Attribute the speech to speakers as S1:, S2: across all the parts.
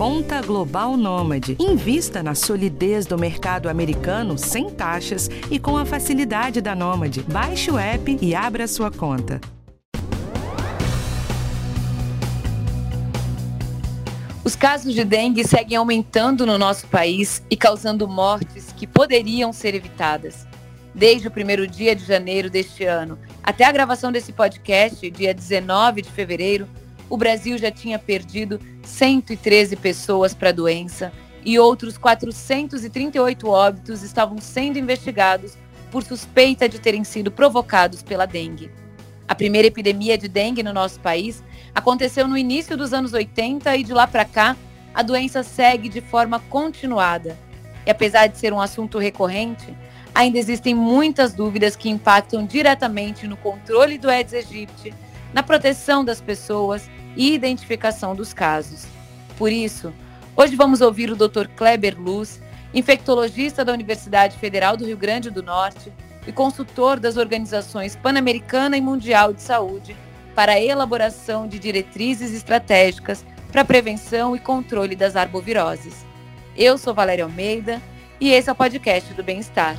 S1: Conta Global Nômade. Invista na solidez do mercado americano sem taxas e com a facilidade da Nômade. Baixe o app e abra sua conta.
S2: Os casos de dengue seguem aumentando no nosso país e causando mortes que poderiam ser evitadas. Desde o primeiro dia de janeiro deste ano até a gravação desse podcast, dia 19 de fevereiro, o Brasil já tinha perdido 113 pessoas para a doença e outros 438 óbitos estavam sendo investigados por suspeita de terem sido provocados pela dengue. A primeira epidemia de dengue no nosso país aconteceu no início dos anos 80 e de lá para cá a doença segue de forma continuada. E apesar de ser um assunto recorrente, ainda existem muitas dúvidas que impactam diretamente no controle do Aedes aegypti, na proteção das pessoas e identificação dos casos. Por isso, hoje vamos ouvir o Dr. Kleber Luz, infectologista da Universidade Federal do Rio Grande do Norte e consultor das organizações Pan-Americana e Mundial de Saúde, para a elaboração de diretrizes estratégicas para a prevenção e controle das arboviroses. Eu sou Valéria Almeida e esse é o podcast do Bem-Estar.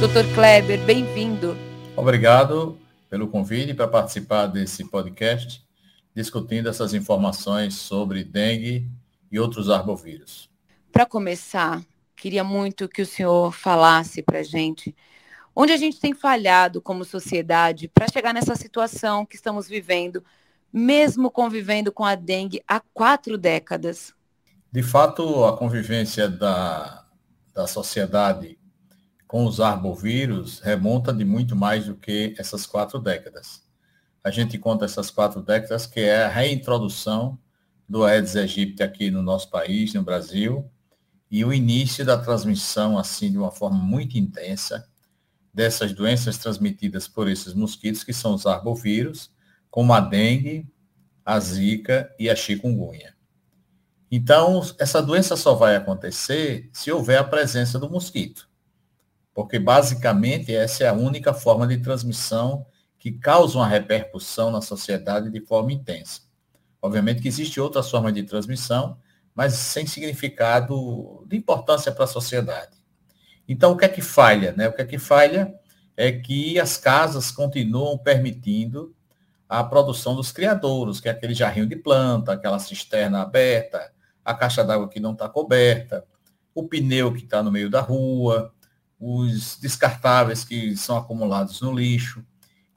S2: Dr. Kleber, bem-vindo.
S3: Obrigado pelo convite para participar desse podcast, discutindo essas informações sobre dengue e outros arbovírus.
S2: Para começar, queria muito que o senhor falasse para a gente onde a gente tem falhado como sociedade para chegar nessa situação que estamos vivendo, mesmo convivendo com a dengue há quatro décadas.
S3: De fato, a convivência da, da sociedade com os arbovírus remonta de muito mais do que essas quatro décadas. A gente conta essas quatro décadas que é a reintrodução do Aedes aegypti aqui no nosso país, no Brasil, e o início da transmissão, assim, de uma forma muito intensa, dessas doenças transmitidas por esses mosquitos, que são os arbovírus, como a dengue, a zika e a chikungunya. Então, essa doença só vai acontecer se houver a presença do mosquito porque basicamente essa é a única forma de transmissão que causa uma repercussão na sociedade de forma intensa. Obviamente que existe outras formas de transmissão, mas sem significado de importância para a sociedade. Então, o que é que falha? Né? O que é que falha é que as casas continuam permitindo a produção dos criadouros, que é aquele jarrinho de planta, aquela cisterna aberta, a caixa d'água que não está coberta, o pneu que está no meio da rua, os descartáveis que são acumulados no lixo.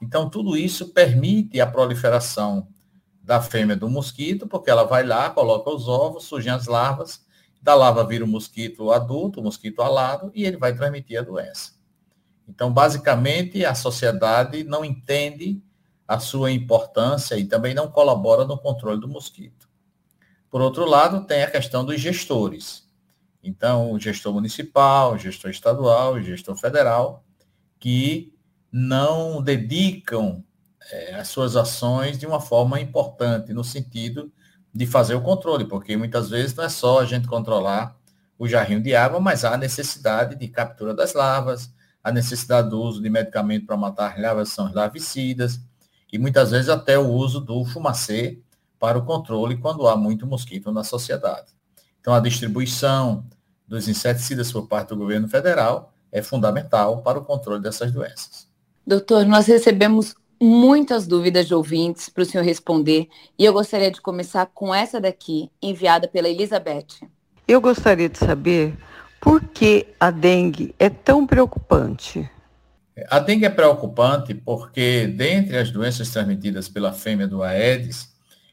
S3: Então, tudo isso permite a proliferação da fêmea do mosquito, porque ela vai lá, coloca os ovos, surgem as larvas, da larva vira o mosquito adulto, o mosquito alado, e ele vai transmitir a doença. Então, basicamente, a sociedade não entende a sua importância e também não colabora no controle do mosquito. Por outro lado, tem a questão dos gestores. Então, o gestor municipal, o gestor estadual, o gestor federal, que não dedicam é, as suas ações de uma forma importante, no sentido de fazer o controle, porque muitas vezes não é só a gente controlar o jarrinho de água, mas há a necessidade de captura das larvas, a necessidade do uso de medicamento para matar larvas, são larvicidas, e muitas vezes até o uso do fumacê para o controle quando há muito mosquito na sociedade. Então, a distribuição dos inseticidas por parte do governo federal é fundamental para o controle dessas doenças.
S2: Doutor, nós recebemos muitas dúvidas de ouvintes para o senhor responder e eu gostaria de começar com essa daqui, enviada pela Elizabeth.
S4: Eu gostaria de saber por que a dengue é tão preocupante.
S3: A dengue é preocupante porque, dentre as doenças transmitidas pela fêmea do Aedes,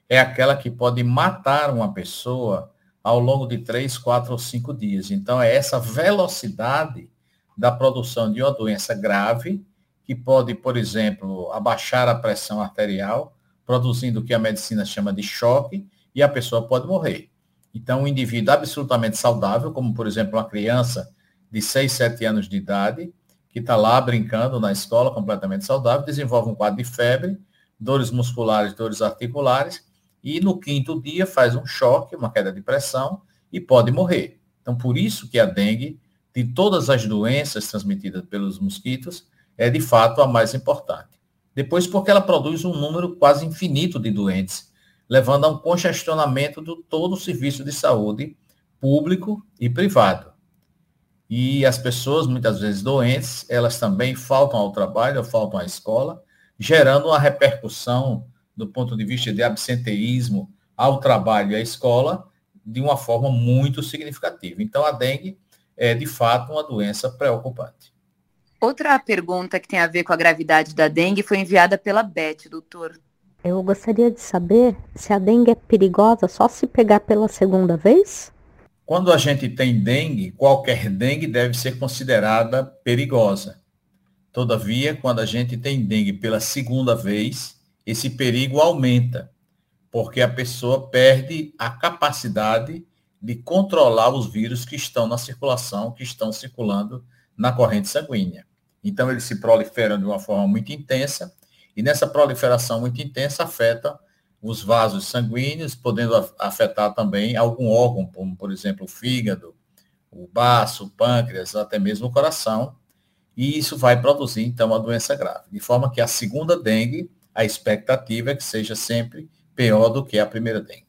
S3: é aquela que pode matar uma pessoa ao longo de três, quatro ou cinco dias. Então, é essa velocidade da produção de uma doença grave, que pode, por exemplo, abaixar a pressão arterial, produzindo o que a medicina chama de choque, e a pessoa pode morrer. Então, um indivíduo absolutamente saudável, como, por exemplo, uma criança de 6, 7 anos de idade, que está lá brincando na escola, completamente saudável, desenvolve um quadro de febre, dores musculares, dores articulares, e no quinto dia faz um choque, uma queda de pressão e pode morrer. Então, por isso que a dengue, de todas as doenças transmitidas pelos mosquitos, é de fato a mais importante. Depois, porque ela produz um número quase infinito de doentes, levando a um congestionamento do todo o serviço de saúde público e privado. E as pessoas, muitas vezes doentes, elas também faltam ao trabalho, faltam à escola, gerando uma repercussão do ponto de vista de absenteísmo ao trabalho e à escola de uma forma muito significativa. Então, a dengue é, de fato, uma doença preocupante.
S2: Outra pergunta que tem a ver com a gravidade da dengue foi enviada pela Beth, doutor.
S5: Eu gostaria de saber se a dengue é perigosa só se pegar pela segunda vez?
S3: Quando a gente tem dengue, qualquer dengue deve ser considerada perigosa. Todavia, quando a gente tem dengue pela segunda vez, esse perigo aumenta, porque a pessoa perde a capacidade de controlar os vírus que estão na circulação, que estão circulando na corrente sanguínea. Então, eles se proliferam de uma forma muito intensa, e nessa proliferação muito intensa afeta os vasos sanguíneos, podendo afetar também algum órgão, como, por exemplo, o fígado, o baço, o pâncreas, até mesmo o coração, e isso vai produzir, então, uma doença grave. De forma que a segunda dengue, a expectativa é que seja sempre pior do que a primeira dengue.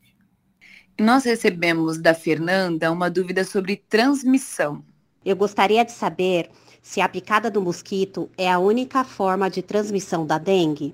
S2: Nós recebemos da Fernanda uma dúvida sobre transmissão.
S6: Eu gostaria de saber se a picada do mosquito é a única forma de transmissão da dengue.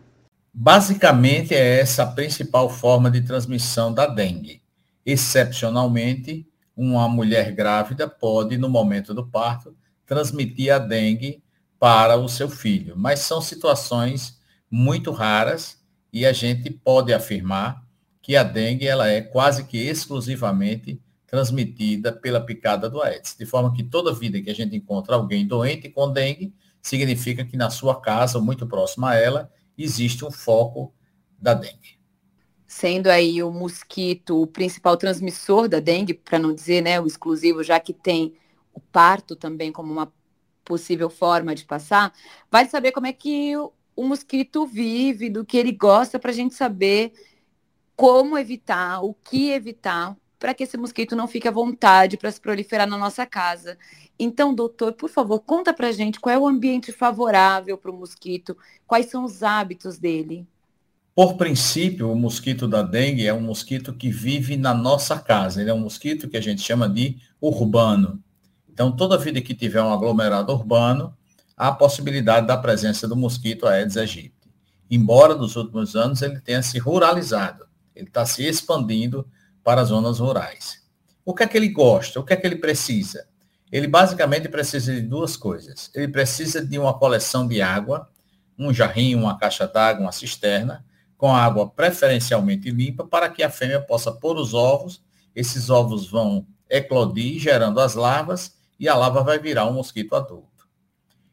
S3: Basicamente, é essa a principal forma de transmissão da dengue. Excepcionalmente, uma mulher grávida pode, no momento do parto, transmitir a dengue para o seu filho, mas são situações muito raras e a gente pode afirmar que a dengue ela é quase que exclusivamente transmitida pela picada do Aedes, de forma que toda vida que a gente encontra alguém doente com dengue, significa que na sua casa, ou muito próximo a ela, existe um foco da dengue.
S2: Sendo aí o mosquito o principal transmissor da dengue, para não dizer né, o exclusivo, já que tem o parto também como uma possível forma de passar, vai saber como é que o, mosquito vive, do que ele gosta, para a gente saber como evitar, o que evitar para que esse mosquito não fique à vontade para se proliferar na nossa casa. Então, doutor, por favor, conta para gente qual é o ambiente favorável para o mosquito, quais são os hábitos dele.
S3: Por princípio, o mosquito da dengue é um mosquito que vive na nossa casa. Ele é um mosquito que a gente chama de urbano. Então, toda vida que tiver um aglomerado urbano, a possibilidade da presença do mosquito Aedes aegypti. Embora nos últimos anos ele tenha se ruralizado, ele está se expandindo para as zonas rurais. O que é que ele gosta? O que é que ele precisa? Ele basicamente precisa de duas coisas. Ele precisa de uma coleção de água, um jarrinho, uma caixa d'água, uma cisterna, com água preferencialmente limpa, para que a fêmea possa pôr os ovos. Esses ovos vão eclodir, gerando as larvas, e a larva vai virar um mosquito adulto.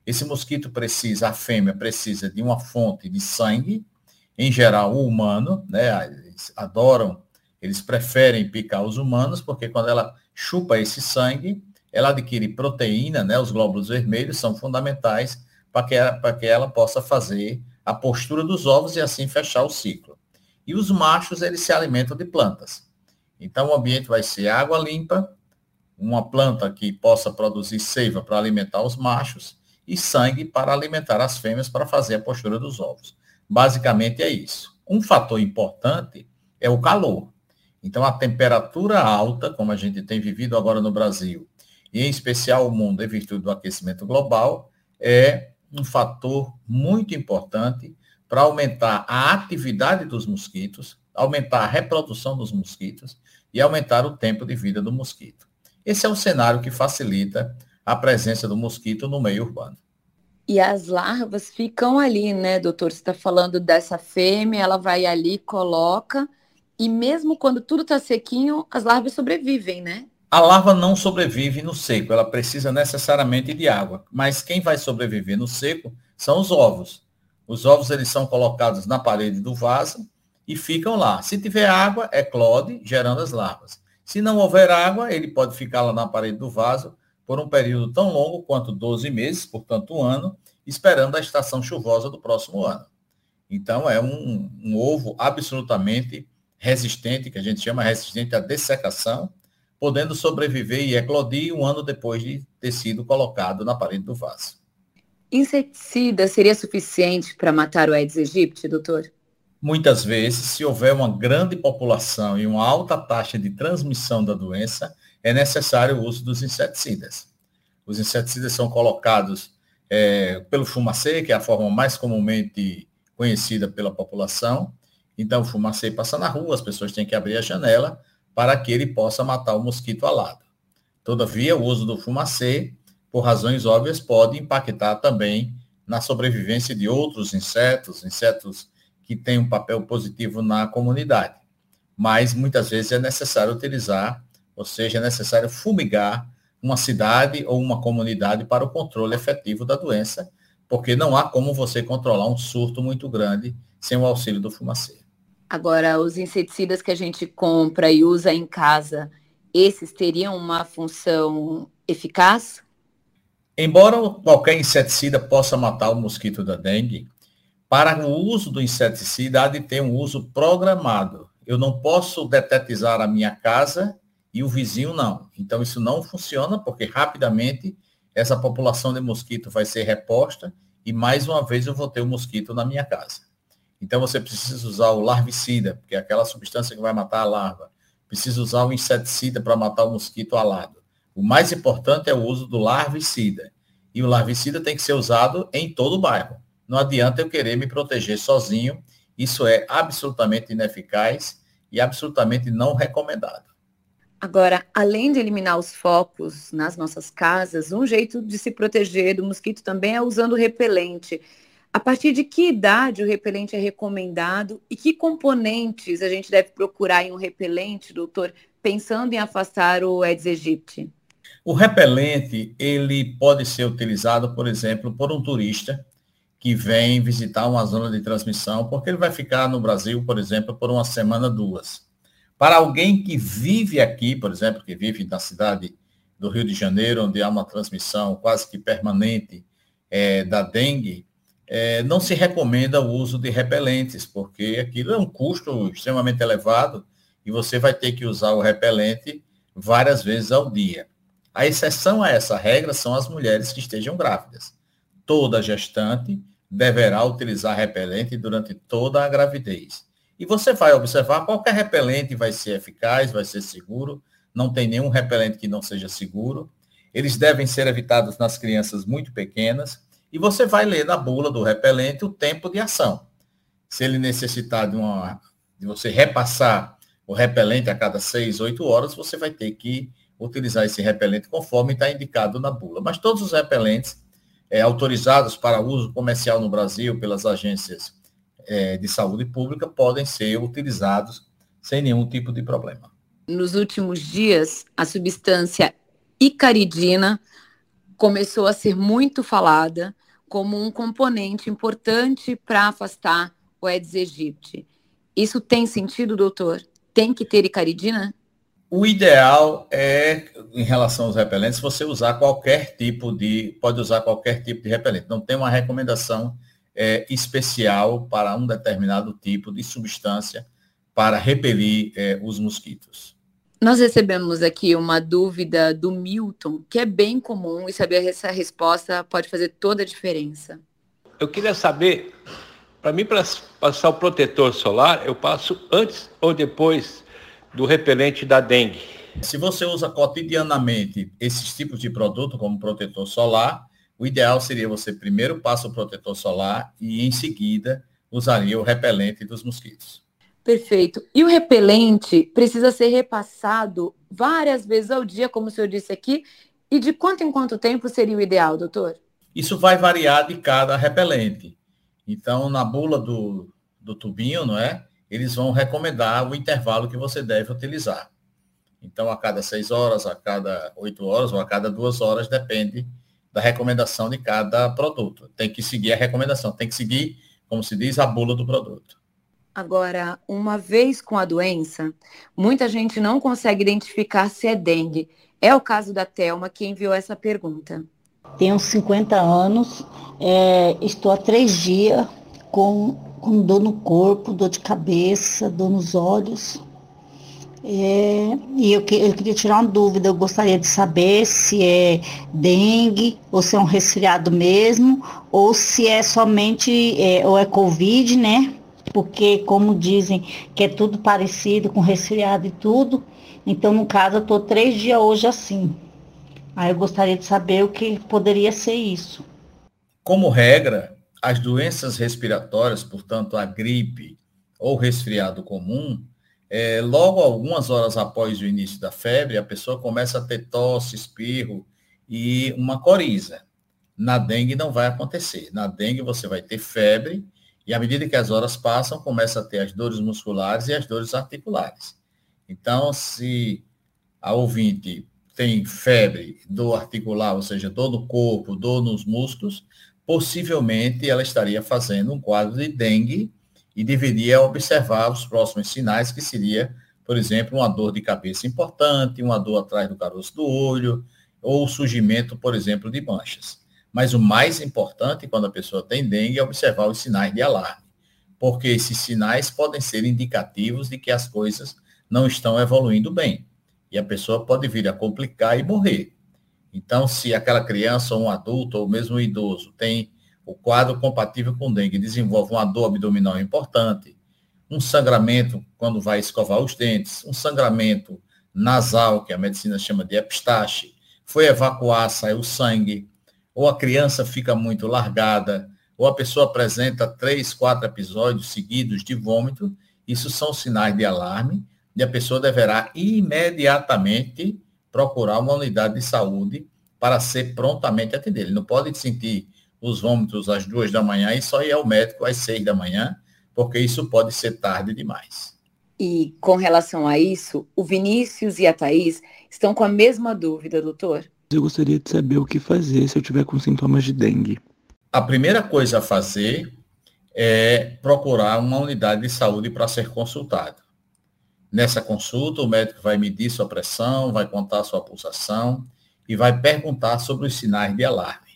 S3: Esse mosquito precisa, a fêmea precisa de uma fonte de sangue, em geral o humano, né? Eles adoram eles preferem picar os humanos, porque quando ela chupa esse sangue, ela adquire proteína, né? Os glóbulos vermelhos são fundamentais para que, ela, que ela possa fazer a postura dos ovos e assim fechar o ciclo. E os machos, eles se alimentam de plantas. Então, o ambiente vai ser água limpa, uma planta que possa produzir seiva para alimentar os machos e sangue para alimentar as fêmeas para fazer a postura dos ovos. Basicamente é isso. Um fator importante é o calor. Então, a temperatura alta, como a gente tem vivido agora no Brasil, e em especial o mundo em virtude do aquecimento global, é um fator muito importante para aumentar a atividade dos mosquitos, aumentar a reprodução dos mosquitos e aumentar o tempo de vida do mosquito. Esse é o cenário que facilita a presença do mosquito no meio urbano.
S2: E as larvas ficam ali, né, doutor? Você está falando dessa fêmea, ela vai ali, coloca, e mesmo quando tudo está sequinho, as larvas sobrevivem, né?
S3: A larva não sobrevive no seco, ela precisa necessariamente de água. Mas quem vai sobreviver no seco são os ovos. Os ovos eles são colocados na parede do vaso e ficam lá. Se tiver água, é clode, gerando as larvas. Se não houver água, ele pode ficar lá na parede do vaso por um período tão longo quanto 12 meses, portanto um ano, esperando a estação chuvosa do próximo ano. Então é um, um ovo absolutamente resistente, que a gente chama resistente à dessecação, podendo sobreviver e eclodir um ano depois de ter sido colocado na parede do vaso.
S2: Inseticida seria suficiente para matar o Aedes aegypti, doutor?
S3: Muitas vezes, se houver uma grande população e uma alta taxa de transmissão da doença, é necessário o uso dos inseticidas. Os inseticidas são colocados é, pelo fumacê, que é a forma mais comumente conhecida pela população. Então, o fumacê passa na rua, as pessoas têm que abrir a janela para que ele possa matar o mosquito alado. Todavia, o uso do fumacê, por razões óbvias, pode impactar também na sobrevivência de outros insetos, insetos que têm um papel positivo na comunidade. Mas muitas vezes é necessário utilizar, ou seja, é necessário fumigar uma cidade ou uma comunidade para o controle efetivo da doença, porque não há como você controlar um surto muito grande sem o auxílio do fumacê.
S2: Agora, os inseticidas que a gente compra e usa em casa, esses teriam uma função eficaz?
S3: Embora qualquer inseticida possa matar o mosquito da dengue, para o uso do inseticida há de ter um uso programado. Eu não posso detetizar a minha casa e o vizinho não. Então isso não funciona porque rapidamente essa população de mosquito vai ser reposta e mais uma vez eu vou ter o um mosquito na minha casa. Então você precisa usar o larvicida, porque é aquela substância que vai matar a larva. Precisa usar o inseticida para matar o mosquito alado. O mais importante é o uso do larvicida. E o larvicida tem que ser usado em todo o bairro. Não adianta eu querer me proteger sozinho. Isso é absolutamente ineficaz e absolutamente não recomendado.
S2: Agora, além de eliminar os focos nas nossas casas, um jeito de se proteger do mosquito também é usando repelente. A partir de que idade o repelente é recomendado e que componentes a gente deve procurar em um repelente, doutor, pensando em afastar o Aedes aegypti?
S3: O repelente, ele pode ser utilizado, por exemplo, por um turista que vem visitar uma zona de transmissão, porque ele vai ficar no Brasil, por exemplo, por uma semana, duas. Para alguém que vive aqui, por exemplo, que vive na cidade do Rio de Janeiro, onde há uma transmissão quase que permanente é, da dengue, é, não se recomenda o uso de repelentes, porque aquilo é um custo extremamente elevado e você vai ter que usar o repelente várias vezes ao dia. A exceção a essa regra são as mulheres que estejam grávidas. Toda gestante deverá utilizar repelente durante toda a gravidez. E você vai observar qualquer repelente vai ser eficaz, vai ser seguro, não tem nenhum repelente que não seja seguro. Eles devem ser evitados nas crianças muito pequenas. E você vai ler na bula do repelente o tempo de ação. Se ele necessitar de, uma, de você repassar o repelente a cada 6, 8 horas, você vai ter que utilizar esse repelente conforme está indicado na bula. Mas todos os repelentes é, autorizados para uso comercial no Brasil pelas agências é, de saúde pública podem ser utilizados sem nenhum tipo de problema.
S2: Nos últimos dias, a substância icaridina começou a ser muito falada como um componente importante para afastar o Aedes aegypti. Isso tem sentido, doutor? Tem que ter icaridina?
S3: O ideal é, em relação aos repelentes, você usar qualquer tipo de, pode usar qualquer tipo de repelente. Não tem uma recomendação é, especial para um determinado tipo de substância para repelir é, os mosquitos.
S2: Nós recebemos aqui uma dúvida do Milton, que é bem comum, e saber essa resposta pode fazer toda a diferença.
S7: Eu queria saber, para mim, para passar o protetor solar, eu passo antes ou depois do repelente da dengue?
S3: Se você usa cotidianamente esses tipos de produto, como protetor solar, o ideal seria você primeiro passar o protetor solar e em seguida usaria o repelente dos mosquitos.
S2: Perfeito. E o repelente precisa ser repassado várias vezes ao dia, como o senhor disse aqui, e de quanto em quanto tempo seria o ideal, doutor?
S3: Isso vai variar de cada repelente. Então, na bula do, do tubinho, não é? Eles vão recomendar o intervalo que você deve utilizar. Então, a cada seis horas, a cada oito horas ou a cada duas horas, depende da recomendação de cada produto. Tem que seguir a recomendação, tem que seguir, como se diz, a bula do produto.
S2: Agora, uma vez com a doença, muita gente não consegue identificar se é dengue. É o caso da Telma que enviou essa pergunta.
S8: Tenho 50 anos, é, estou há três dias com, com dor no corpo, dor de cabeça, dor nos olhos. É, e eu, que, eu queria tirar uma dúvida, eu gostaria de saber se é dengue, ou se é um resfriado mesmo, ou se é somente, é, ou é Covid, né? Porque, como dizem, que é tudo parecido com resfriado e tudo, então, no caso, eu estou três dias hoje assim. Aí eu gostaria de saber o que poderia ser isso.
S3: Como regra, as doenças respiratórias, portanto, a gripe ou resfriado comum, é, logo algumas horas após o início da febre, a pessoa começa a ter tosse, espirro e uma coriza. Na dengue não vai acontecer. Na dengue você vai ter febre e à medida que as horas passam, começa a ter as dores musculares e as dores articulares. Então, se a ouvinte tem febre, dor articular, ou seja, dor no corpo, dor nos músculos, possivelmente ela estaria fazendo um quadro de dengue e deveria observar os próximos sinais, que seria, por exemplo, uma dor de cabeça importante, uma dor atrás do caroço do olho, ou o surgimento, por exemplo, de manchas. Mas o mais importante quando a pessoa tem dengue é observar os sinais de alarme, porque esses sinais podem ser indicativos de que as coisas não estão evoluindo bem. E a pessoa pode vir a complicar e morrer. Então, se aquela criança ou um adulto, ou mesmo um idoso, tem o quadro compatível com dengue desenvolve uma dor abdominal importante, um sangramento quando vai escovar os dentes, um sangramento nasal, que a medicina chama de epistaxe, foi evacuar, saiu sangue, ou a criança fica muito largada, ou a pessoa apresenta três, quatro episódios seguidos de vômito, isso são sinais de alarme e a pessoa deverá imediatamente procurar uma unidade de saúde para ser prontamente atendida. Ele não pode sentir os vômitos às duas da manhã e só ir ao médico às seis da manhã, porque isso pode ser tarde demais.
S2: E com relação a isso, o Vinícius e a Thaís estão com a mesma dúvida, doutor.
S9: Eu gostaria de saber o que fazer se eu tiver com sintomas de dengue.
S3: A primeira coisa a fazer é procurar uma unidade de saúde para ser consultado. Nessa consulta, o médico vai medir sua pressão, vai contar sua pulsação e vai perguntar sobre os sinais de alarme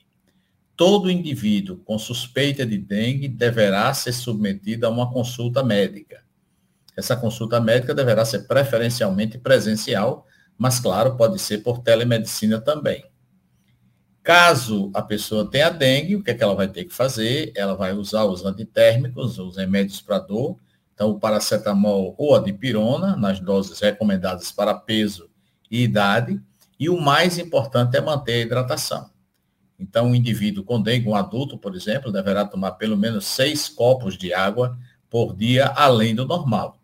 S3: todo indivíduo com suspeita de dengue deverá ser submetido a uma consulta médica. Essa consulta médica deverá ser preferencialmente presencial, mas, claro, pode ser por telemedicina também. Caso a pessoa tenha dengue, o que, é que ela vai ter que fazer? Ela vai usar os antitérmicos, os remédios para dor, então o paracetamol ou a dipirona, nas doses recomendadas para peso e idade, e o mais importante é manter a hidratação. Então, um indivíduo com dengue, um adulto, por exemplo, deverá tomar pelo menos seis copos de água por dia, além do normal.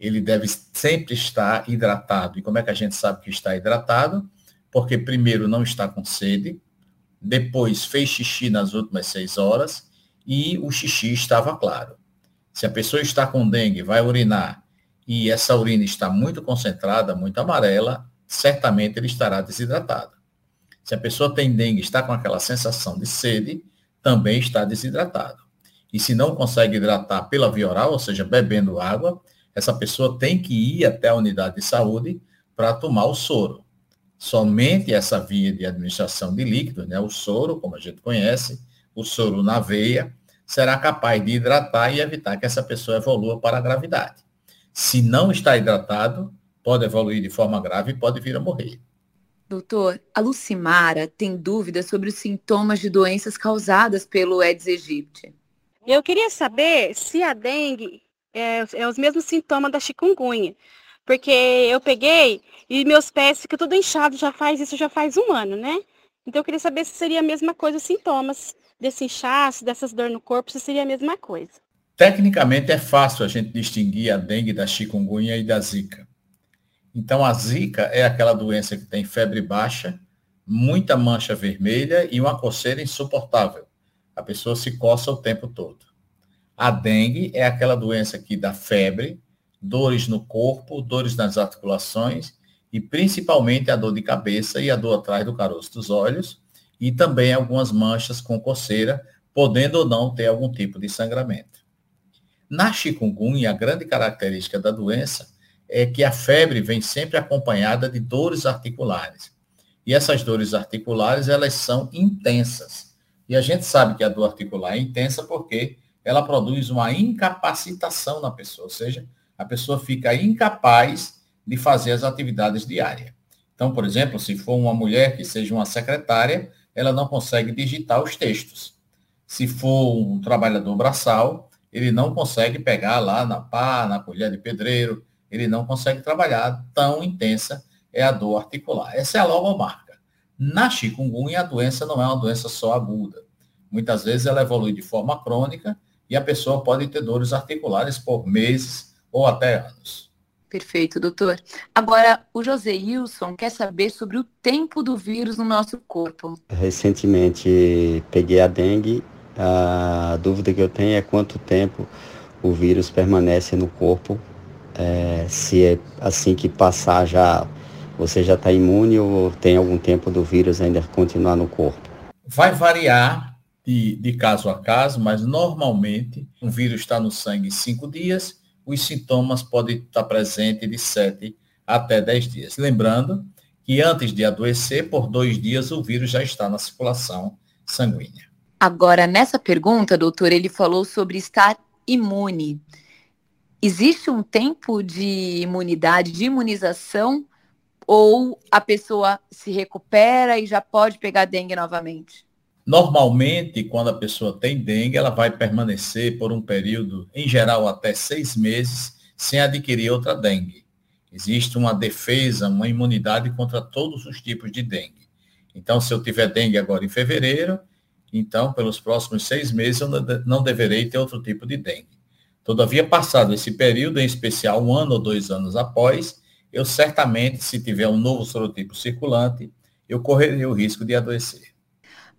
S3: Ele deve sempre estar hidratado. E como é que a gente sabe que está hidratado? Porque, primeiro, não está com sede, depois fez xixi nas últimas seis horas e o xixi estava claro. Se a pessoa está com dengue, vai urinar e essa urina está muito concentrada, muito amarela, certamente ele estará desidratado. Se a pessoa tem dengue, está com aquela sensação de sede, também está desidratado. E se não consegue hidratar pela via oral, ou seja, bebendo água, essa pessoa tem que ir até a unidade de saúde para tomar o soro. Somente essa via de administração de líquidos, né, o soro, como a gente conhece, o soro na veia, será capaz de hidratar e evitar que essa pessoa evolua para a gravidade. Se não está hidratado, pode evoluir de forma grave e pode vir a morrer.
S2: Doutor, a Lucimara tem dúvidas sobre os sintomas de doenças causadas pelo Aedes aegypti.
S10: Eu queria saber se a dengue é, é, os mesmos sintomas da chikungunya. Porque eu peguei e meus pés ficam tudo inchados, já faz isso já faz um ano, né? Então eu queria saber se seria a mesma coisa os sintomas desse inchaço, dessas dores no corpo, se seria a mesma coisa.
S3: Tecnicamente é fácil a gente distinguir a dengue da chikungunya e da zika. Então, a zika é aquela doença que tem febre baixa, muita mancha vermelha e uma coceira insuportável. A pessoa se coça o tempo todo. A dengue é aquela doença que dá febre, dores no corpo, dores nas articulações e principalmente a dor de cabeça e a dor atrás do caroço dos olhos e também algumas manchas com coceira, podendo ou não ter algum tipo de sangramento. Na chikungunya, a grande característica da doença é que a febre vem sempre acompanhada de dores articulares. E essas dores articulares, elas são intensas. E a gente sabe que a dor articular é intensa porque ela produz uma incapacitação na pessoa, ou seja, a pessoa fica incapaz de fazer as atividades diárias. Então, por exemplo, se for uma mulher que seja uma secretária, ela não consegue digitar os textos. Se for um trabalhador braçal, ele não consegue pegar lá na pá, na colher de pedreiro, ele não consegue trabalhar, tão intensa é a dor articular. Essa é a logomarca. Na chikungunya, a doença não é uma doença só aguda. Muitas vezes ela evolui de forma crônica e a pessoa pode ter dores articulares por meses ou até anos.
S2: Perfeito, doutor. Agora, o José Wilson quer saber sobre o tempo do vírus no nosso corpo.
S11: Recentemente peguei a dengue. A dúvida que eu tenho é quanto tempo o vírus permanece no corpo. É, se é assim que passar já você já está imune ou tem algum tempo do vírus ainda continuar no corpo?
S3: Vai variar de, de caso a caso, mas normalmente o vírus está no sangue cinco dias os sintomas podem estar presentes de 7 até 10 dias. Lembrando que antes de adoecer, por dois dias, o vírus já está na circulação sanguínea.
S2: Agora, nessa pergunta, doutor, ele falou sobre estar imune. Existe um tempo de imunidade, de imunização, ou a pessoa se recupera e já pode pegar dengue novamente?
S3: Normalmente, quando a pessoa tem dengue, ela vai permanecer por um período, em geral, até seis meses, sem adquirir outra dengue. Existe uma defesa, uma imunidade contra todos os tipos de dengue. Então, se eu tiver dengue agora em fevereiro, então, pelos próximos seis meses, eu não deverei ter outro tipo de dengue. Todavia, passado esse período, em especial um ano ou dois anos após, eu certamente, se tiver um novo sorotipo circulante, eu correrei o risco de adoecer.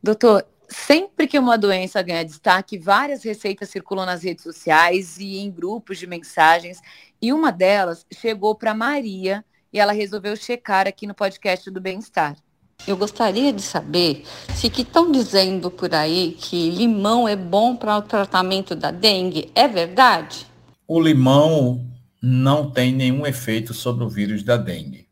S2: Doutor, sempre que uma doença ganha destaque, várias receitas circulam nas redes sociais e em grupos de mensagens, e uma delas chegou para Maria e ela resolveu checar aqui no podcast do Bem-Estar.
S4: Eu gostaria de saber se que estão dizendo por aí que limão é bom para o tratamento da dengue, é verdade?
S3: O limão não tem nenhum efeito sobre o vírus da dengue.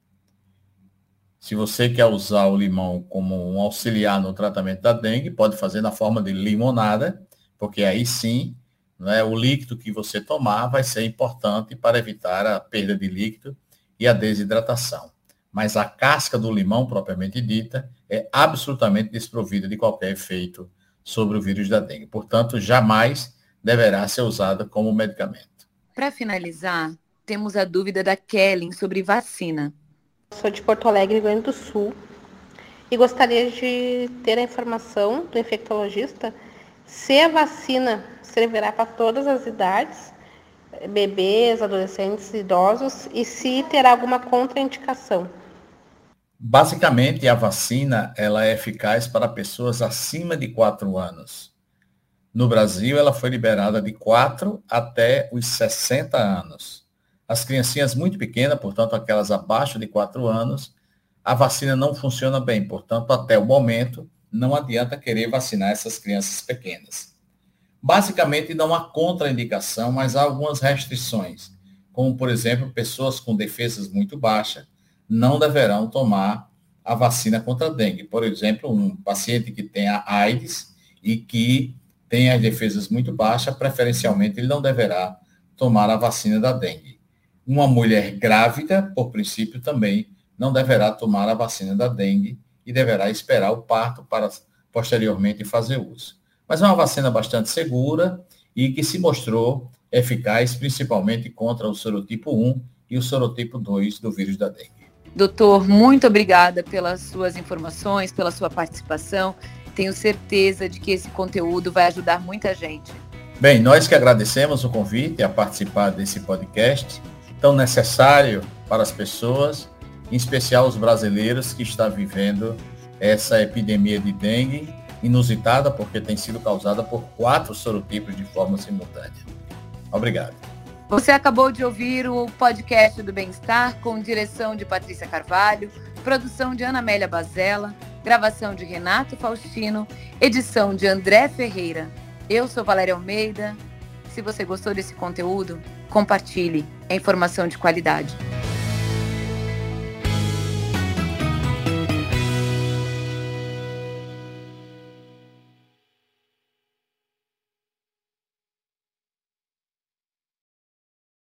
S3: Se você quer usar o limão como um auxiliar no tratamento da dengue, pode fazer na forma de limonada, porque aí sim, né, o líquido que você tomar vai ser importante para evitar a perda de líquido e a desidratação. Mas a casca do limão, propriamente dita, é absolutamente desprovida de qualquer efeito sobre o vírus da dengue. Portanto, jamais deverá ser usada como medicamento.
S2: Para finalizar, temos a dúvida da Kellen sobre vacina.
S10: Sou de Porto Alegre, Rio Grande do Sul, e gostaria de ter a informação do infectologista se a vacina servirá para todas as idades, bebês, adolescentes, idosos, e se terá alguma contraindicação.
S3: Basicamente, a vacina ela é eficaz para pessoas acima de 4 anos. No Brasil, ela foi liberada de 4 até os 60 anos. As criancinhas muito pequenas, portanto, aquelas abaixo de 4 anos, a vacina não funciona bem. Portanto, até o momento, não adianta querer vacinar essas crianças pequenas. Basicamente, não há contraindicação, mas há algumas restrições, como, por exemplo, pessoas com defesas muito baixas não deverão tomar a vacina contra a dengue. Por exemplo, um paciente que tenha AIDS e que tenha as defesas muito baixas, preferencialmente ele não deverá tomar a vacina da dengue. Uma mulher grávida, por princípio, também não deverá tomar a vacina da dengue e deverá esperar o parto para posteriormente fazer uso. Mas é uma vacina bastante segura e que se mostrou eficaz principalmente contra o sorotipo 1 e o sorotipo 2 do vírus da dengue.
S2: Doutor, muito obrigada pelas suas informações, pela sua participação. Tenho certeza de que esse conteúdo vai ajudar muita gente.
S3: Bem, nós que agradecemos o convite a participar desse podcast tão necessário para as pessoas, em especial os brasileiros que estão vivendo essa epidemia de dengue inusitada, porque tem sido causada por quatro sorotipos de forma simultânea. Obrigado.
S2: Você acabou de ouvir o podcast do Bem-Estar com direção de Patrícia Carvalho, produção de Ana Amélia Bazella, gravação de Renato Faustino, edição de André Ferreira. Eu sou Valéria Almeida. Se você gostou desse conteúdo, compartilhe. É informação de qualidade.